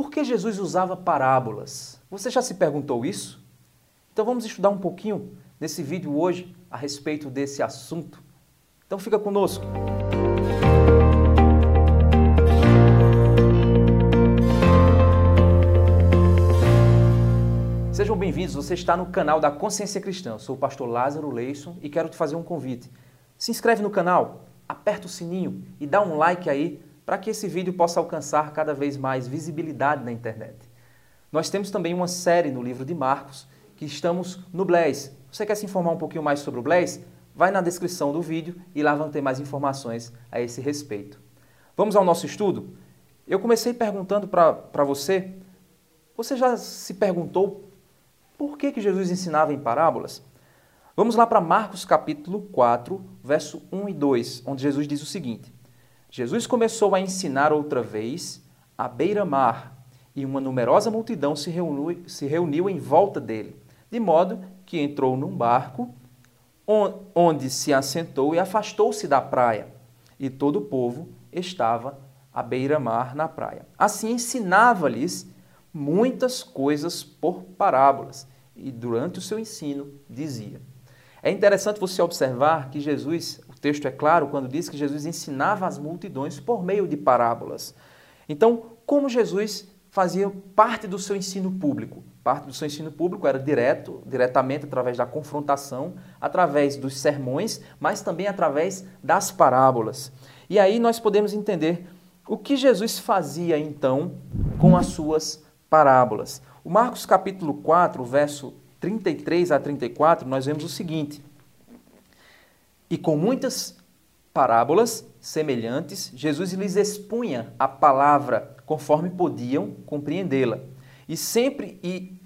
Por que Jesus usava parábolas? Você já se perguntou isso? Então vamos estudar um pouquinho nesse vídeo hoje a respeito desse assunto. Então fica conosco. Sejam bem-vindos, você está no canal da Consciência Cristã. Eu sou o pastor Lázaro Leison e quero te fazer um convite. Se inscreve no canal, aperta o sininho e dá um like aí para que esse vídeo possa alcançar cada vez mais visibilidade na internet. Nós temos também uma série no livro de Marcos que estamos no Blaze. Você quer se informar um pouquinho mais sobre o Blaze? Vai na descrição do vídeo e lá vão ter mais informações a esse respeito. Vamos ao nosso estudo? Eu comecei perguntando para você, você já se perguntou por que, que Jesus ensinava em parábolas? Vamos lá para Marcos capítulo 4, verso 1 e 2, onde Jesus diz o seguinte: Jesus começou a ensinar outra vez à beira-mar, e uma numerosa multidão se reuniu, se reuniu em volta dele, de modo que entrou num barco, onde se assentou e afastou-se da praia, e todo o povo estava à beira-mar na praia. Assim ensinava-lhes muitas coisas por parábolas, e durante o seu ensino dizia. É interessante você observar que Jesus texto é claro quando diz que Jesus ensinava as multidões por meio de parábolas. Então, como Jesus fazia parte do seu ensino público? Parte do seu ensino público era direto, diretamente através da confrontação, através dos sermões, mas também através das parábolas. E aí nós podemos entender o que Jesus fazia então com as suas parábolas. O Marcos capítulo 4, verso 33 a 34, nós vemos o seguinte: e com muitas parábolas semelhantes, Jesus lhes expunha a palavra conforme podiam compreendê-la. E sempre e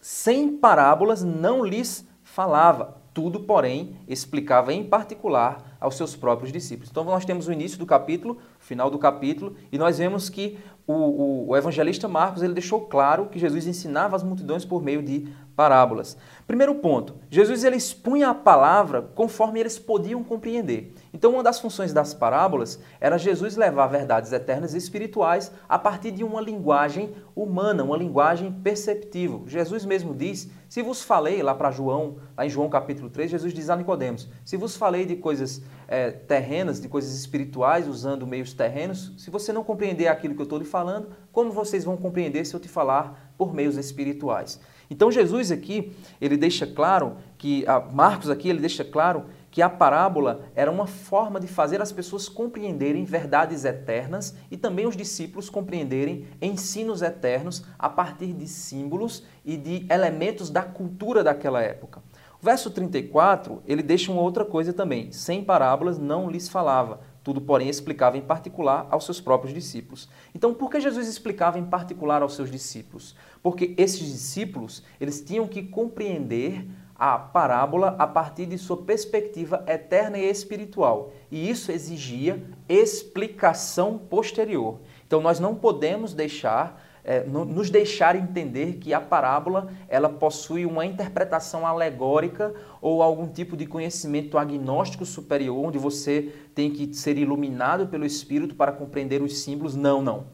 sem parábolas não lhes falava, tudo, porém, explicava em particular aos seus próprios discípulos. Então, nós temos o início do capítulo, o final do capítulo, e nós vemos que o, o, o evangelista Marcos ele deixou claro que Jesus ensinava as multidões por meio de parábolas. Primeiro ponto, Jesus ele expunha a palavra conforme eles podiam compreender. Então, uma das funções das parábolas era Jesus levar verdades eternas e espirituais a partir de uma linguagem humana, uma linguagem perceptível. Jesus mesmo diz: Se vos falei, lá para João, lá em João capítulo 3, Jesus diz a Nicodemos: Se vos falei de coisas é, terrenas, de coisas espirituais, usando meios terrenos, se você não compreender aquilo que eu estou lhe falando, como vocês vão compreender se eu te falar por meios espirituais? Então Jesus aqui, ele deixa claro que, Marcos aqui, ele deixa claro que a parábola era uma forma de fazer as pessoas compreenderem verdades eternas e também os discípulos compreenderem ensinos eternos a partir de símbolos e de elementos da cultura daquela época. O verso 34, ele deixa uma outra coisa também. Sem parábolas não lhes falava, tudo, porém, explicava em particular aos seus próprios discípulos. Então, por que Jesus explicava em particular aos seus discípulos? Porque esses discípulos, eles tinham que compreender a parábola a partir de sua perspectiva eterna e espiritual. E isso exigia explicação posterior. Então, nós não podemos deixar é, nos deixar entender que a parábola ela possui uma interpretação alegórica ou algum tipo de conhecimento agnóstico superior, onde você tem que ser iluminado pelo Espírito para compreender os símbolos. Não, não.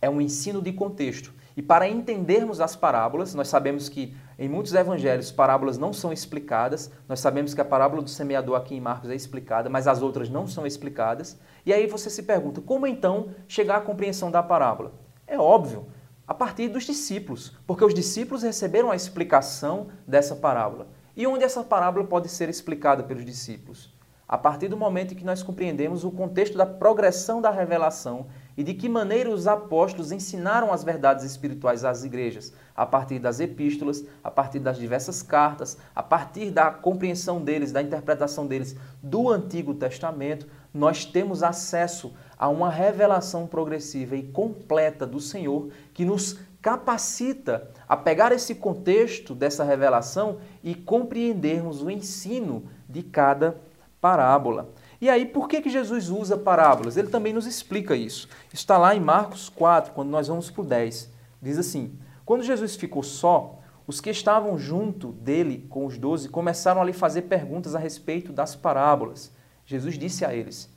É um ensino de contexto. E para entendermos as parábolas, nós sabemos que em muitos evangelhos parábolas não são explicadas. Nós sabemos que a parábola do semeador aqui em Marcos é explicada, mas as outras não são explicadas. E aí você se pergunta, como então chegar à compreensão da parábola? É óbvio, a partir dos discípulos, porque os discípulos receberam a explicação dessa parábola. E onde essa parábola pode ser explicada pelos discípulos? A partir do momento em que nós compreendemos o contexto da progressão da revelação e de que maneira os apóstolos ensinaram as verdades espirituais às igrejas, a partir das epístolas, a partir das diversas cartas, a partir da compreensão deles, da interpretação deles do Antigo Testamento, nós temos acesso a uma revelação progressiva e completa do Senhor que nos capacita a pegar esse contexto dessa revelação e compreendermos o ensino de cada parábola. E aí, por que, que Jesus usa parábolas? Ele também nos explica isso. Está lá em Marcos 4, quando nós vamos para o 10. Diz assim: Quando Jesus ficou só, os que estavam junto dele com os doze começaram a lhe fazer perguntas a respeito das parábolas. Jesus disse a eles: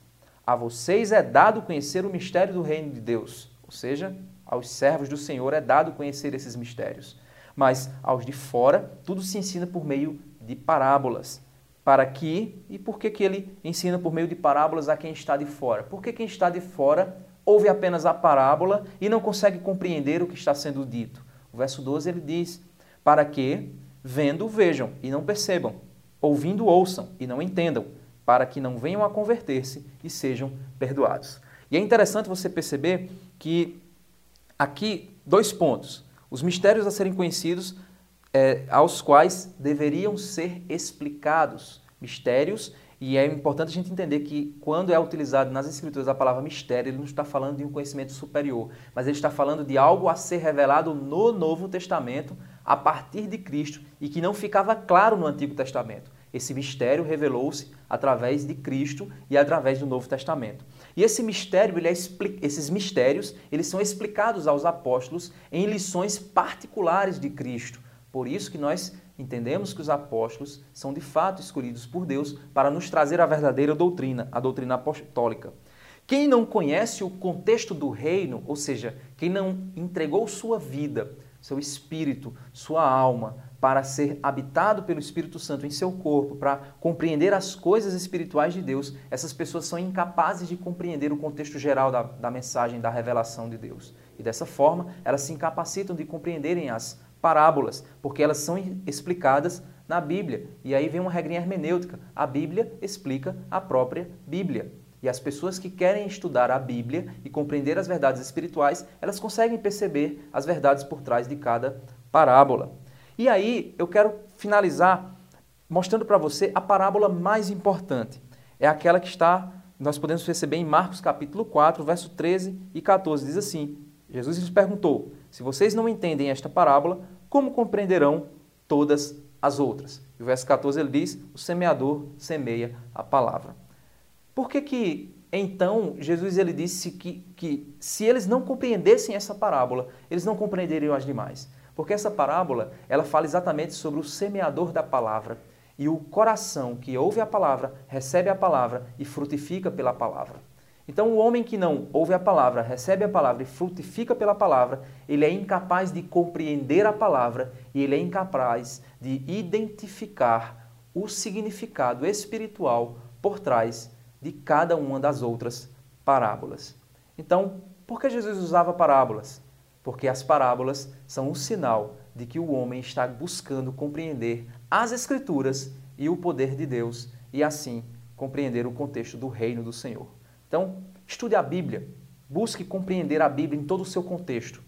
A vocês é dado conhecer o mistério do reino de Deus, ou seja, Aos servos do Senhor é dado conhecer esses mistérios. Mas aos de fora, tudo se ensina por meio de parábolas. Para que, e por que, que ele ensina por meio de parábolas a quem está de fora? Porque quem está de fora ouve apenas a parábola e não consegue compreender o que está sendo dito. O verso 12 ele diz: Para que, vendo, vejam e não percebam, ouvindo, ouçam e não entendam, para que não venham a converter-se e sejam perdoados. E é interessante você perceber que aqui, dois pontos. Os mistérios a serem conhecidos, é, aos quais deveriam ser explicados. Mistérios, e é importante a gente entender que quando é utilizado nas Escrituras a palavra mistério, ele não está falando de um conhecimento superior, mas ele está falando de algo a ser revelado no Novo Testamento a partir de Cristo e que não ficava claro no Antigo Testamento. Esse mistério revelou-se através de Cristo e através do Novo Testamento. E esse mistério, é esses mistérios, eles são explicados aos apóstolos em lições particulares de Cristo. Por isso que nós entendemos que os apóstolos são de fato escolhidos por Deus para nos trazer a verdadeira doutrina, a doutrina apostólica. Quem não conhece o contexto do reino, ou seja, quem não entregou sua vida, seu espírito, sua alma, para ser habitado pelo Espírito Santo em seu corpo, para compreender as coisas espirituais de Deus, essas pessoas são incapazes de compreender o contexto geral da, da mensagem, da revelação de Deus. E dessa forma, elas se incapacitam de compreenderem as parábolas, porque elas são explicadas na Bíblia. E aí vem uma regrinha hermenêutica: a Bíblia explica a própria Bíblia. E as pessoas que querem estudar a Bíblia e compreender as verdades espirituais, elas conseguem perceber as verdades por trás de cada parábola. E aí eu quero finalizar mostrando para você a parábola mais importante. É aquela que está, nós podemos perceber em Marcos capítulo 4, verso 13 e 14. Diz assim: Jesus lhes perguntou: Se vocês não entendem esta parábola, como compreenderão todas as outras? E o verso 14 ele diz: O semeador semeia a palavra. Por que, que então Jesus ele disse que, que se eles não compreendessem essa parábola, eles não compreenderiam as demais? Porque essa parábola ela fala exatamente sobre o semeador da palavra e o coração que ouve a palavra, recebe a palavra e frutifica pela palavra. Então, o homem que não ouve a palavra, recebe a palavra e frutifica pela palavra, ele é incapaz de compreender a palavra e ele é incapaz de identificar o significado espiritual por trás de cada uma das outras parábolas. Então, por que Jesus usava parábolas? Porque as parábolas são um sinal de que o homem está buscando compreender as Escrituras e o poder de Deus e assim compreender o contexto do reino do Senhor. Então, estude a Bíblia, busque compreender a Bíblia em todo o seu contexto.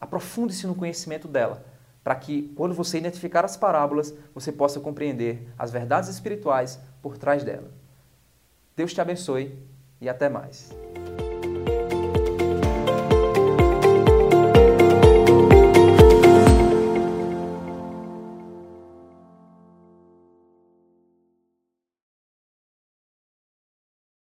Aprofunde-se no conhecimento dela, para que, quando você identificar as parábolas, você possa compreender as verdades espirituais por trás dela. Deus te abençoe e até mais.